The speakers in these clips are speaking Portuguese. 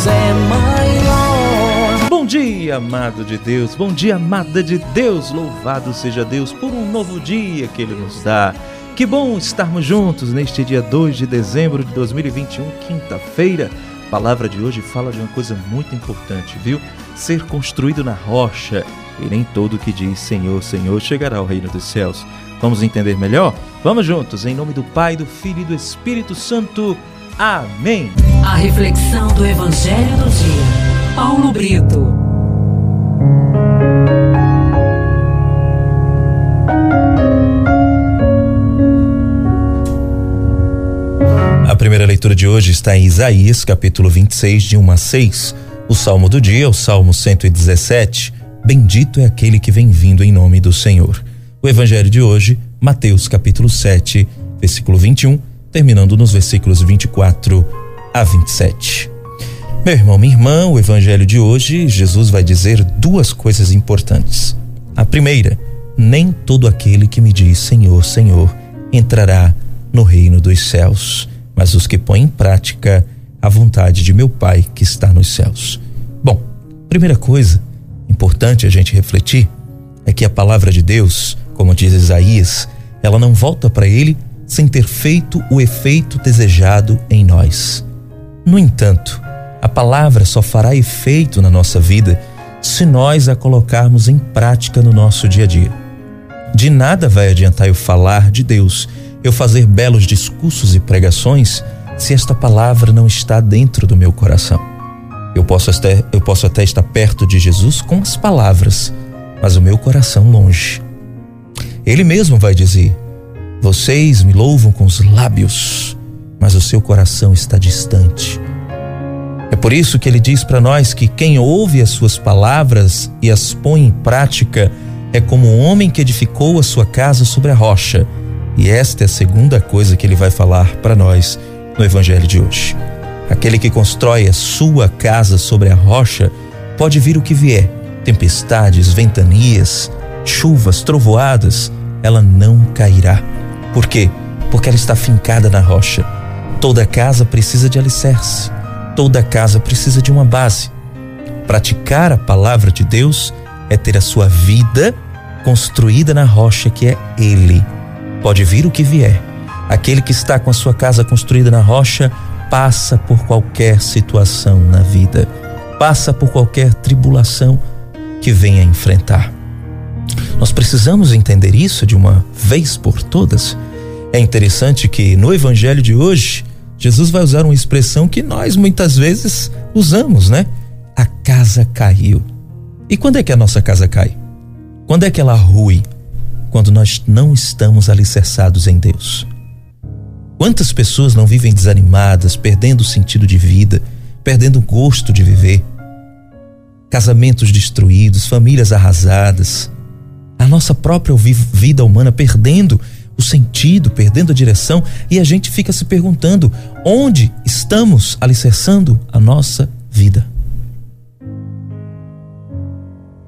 Deus é maior. Bom dia, amado de Deus. Bom dia, amada de Deus. Louvado seja Deus por um novo dia que Ele nos dá. Que bom estarmos juntos neste dia 2 de dezembro de 2021, quinta-feira. A palavra de hoje fala de uma coisa muito importante, viu? Ser construído na rocha. E nem todo que diz Senhor, Senhor chegará ao reino dos céus. Vamos entender melhor? Vamos juntos, em nome do Pai, do Filho e do Espírito Santo. Amém. A reflexão do Evangelho do Dia. Paulo Brito. A primeira leitura de hoje está em Isaías, capítulo 26, de 1 a 6. O salmo do dia, o salmo 117. Bendito é aquele que vem vindo em nome do Senhor. O evangelho de hoje, Mateus, capítulo 7, versículo 21 terminando nos versículos 24 a 27. Meu irmão, minha irmã, o evangelho de hoje, Jesus vai dizer duas coisas importantes. A primeira, nem todo aquele que me diz Senhor, Senhor entrará no reino dos céus, mas os que põem em prática a vontade de meu Pai que está nos céus. Bom, primeira coisa importante a gente refletir é que a palavra de Deus, como diz Isaías, ela não volta para ele sem ter feito o efeito desejado em nós. No entanto, a palavra só fará efeito na nossa vida se nós a colocarmos em prática no nosso dia a dia. De nada vai adiantar eu falar de Deus, eu fazer belos discursos e pregações, se esta palavra não está dentro do meu coração. Eu posso até, eu posso até estar perto de Jesus com as palavras, mas o meu coração longe. Ele mesmo vai dizer: vocês me louvam com os lábios, mas o seu coração está distante. É por isso que ele diz para nós que quem ouve as suas palavras e as põe em prática é como um homem que edificou a sua casa sobre a rocha. E esta é a segunda coisa que ele vai falar para nós no evangelho de hoje. Aquele que constrói a sua casa sobre a rocha pode vir o que vier: tempestades, ventanias, chuvas, trovoadas, ela não cairá por quê? Porque ela está fincada na rocha. Toda casa precisa de alicerce. Toda casa precisa de uma base. Praticar a palavra de Deus é ter a sua vida construída na rocha que é Ele. Pode vir o que vier. Aquele que está com a sua casa construída na rocha passa por qualquer situação na vida, passa por qualquer tribulação que venha enfrentar. Nós precisamos entender isso de uma vez por todas. É interessante que no evangelho de hoje, Jesus vai usar uma expressão que nós muitas vezes usamos, né? A casa caiu. E quando é que a nossa casa cai? Quando é que ela rui? Quando nós não estamos alicerçados em Deus. Quantas pessoas não vivem desanimadas, perdendo o sentido de vida, perdendo o gosto de viver? Casamentos destruídos, famílias arrasadas, a nossa própria vida humana perdendo o sentido, perdendo a direção, e a gente fica se perguntando onde estamos alicerçando a nossa vida.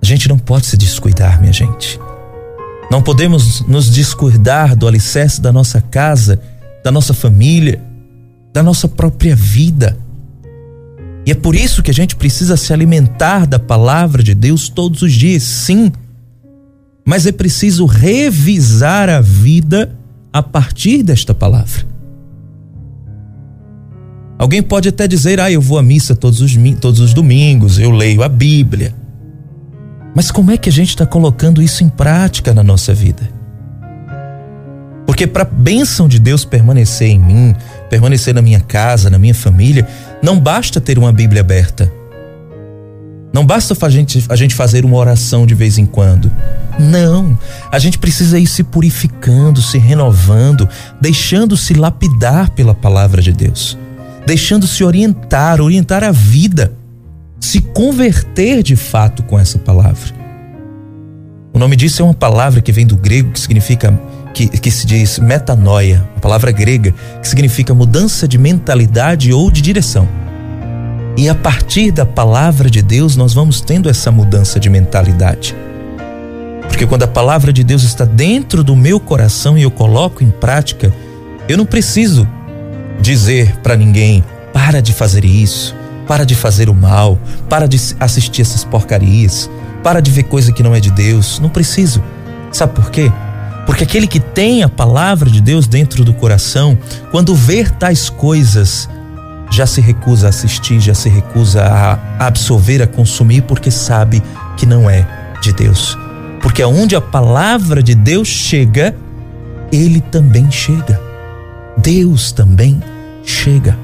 A gente não pode se descuidar, minha gente. Não podemos nos descuidar do alicerce da nossa casa, da nossa família, da nossa própria vida. E é por isso que a gente precisa se alimentar da palavra de Deus todos os dias, sim mas é preciso revisar a vida a partir desta palavra. Alguém pode até dizer, ah, eu vou à missa todos os, todos os domingos, eu leio a Bíblia. Mas como é que a gente está colocando isso em prática na nossa vida? Porque para a bênção de Deus permanecer em mim, permanecer na minha casa, na minha família, não basta ter uma Bíblia aberta. Não basta a gente, a gente fazer uma oração de vez em quando. Não. A gente precisa ir se purificando, se renovando, deixando-se lapidar pela palavra de Deus, deixando-se orientar, orientar a vida, se converter de fato com essa palavra. O nome disso é uma palavra que vem do grego que significa que, que se diz metanoia, uma palavra grega que significa mudança de mentalidade ou de direção. E a partir da palavra de Deus, nós vamos tendo essa mudança de mentalidade. Porque quando a palavra de Deus está dentro do meu coração e eu coloco em prática, eu não preciso dizer para ninguém: para de fazer isso, Para de fazer o mal, para de assistir essas porcarias, para de ver coisa que não é de Deus. Não preciso. Sabe por quê? Porque aquele que tem a palavra de Deus dentro do coração, quando ver tais coisas, já se recusa a assistir, já se recusa a absorver, a consumir, porque sabe que não é de Deus. Porque aonde a palavra de Deus chega, ele também chega. Deus também chega.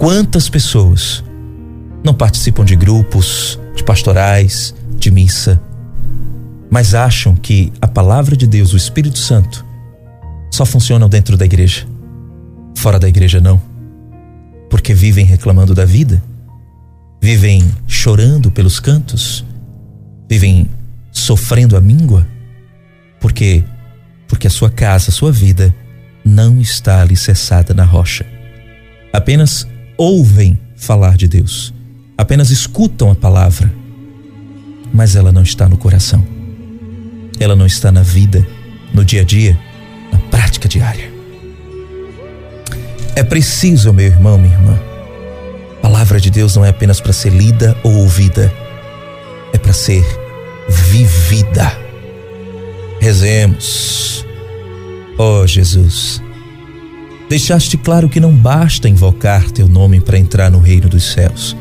Quantas pessoas não participam de grupos, de pastorais, de missa, mas acham que a palavra de Deus, o Espírito Santo, só funcionam dentro da igreja. Fora da igreja não. Porque vivem reclamando da vida, vivem chorando pelos cantos, vivem sofrendo a míngua, porque porque a sua casa, a sua vida não está alicerçada na rocha. Apenas ouvem falar de Deus, apenas escutam a palavra, mas ela não está no coração. Ela não está na vida, no dia a dia, na prática diária. É preciso, meu irmão, minha irmã. A palavra de Deus não é apenas para ser lida ou ouvida, é para ser vivida. Rezemos. Oh, Jesus, deixaste claro que não basta invocar teu nome para entrar no reino dos céus.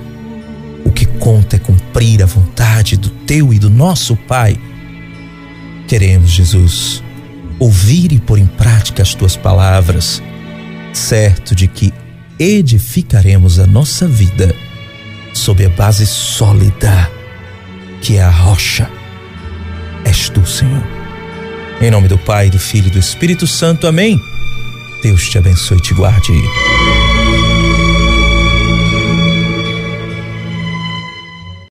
O que conta é cumprir a vontade do teu e do nosso Pai. Queremos, Jesus, ouvir e pôr em prática as tuas palavras, certo de que edificaremos a nossa vida sob a base sólida que é a rocha. És tu, Senhor. Em nome do Pai, do Filho e do Espírito Santo. Amém. Deus te abençoe e te guarde.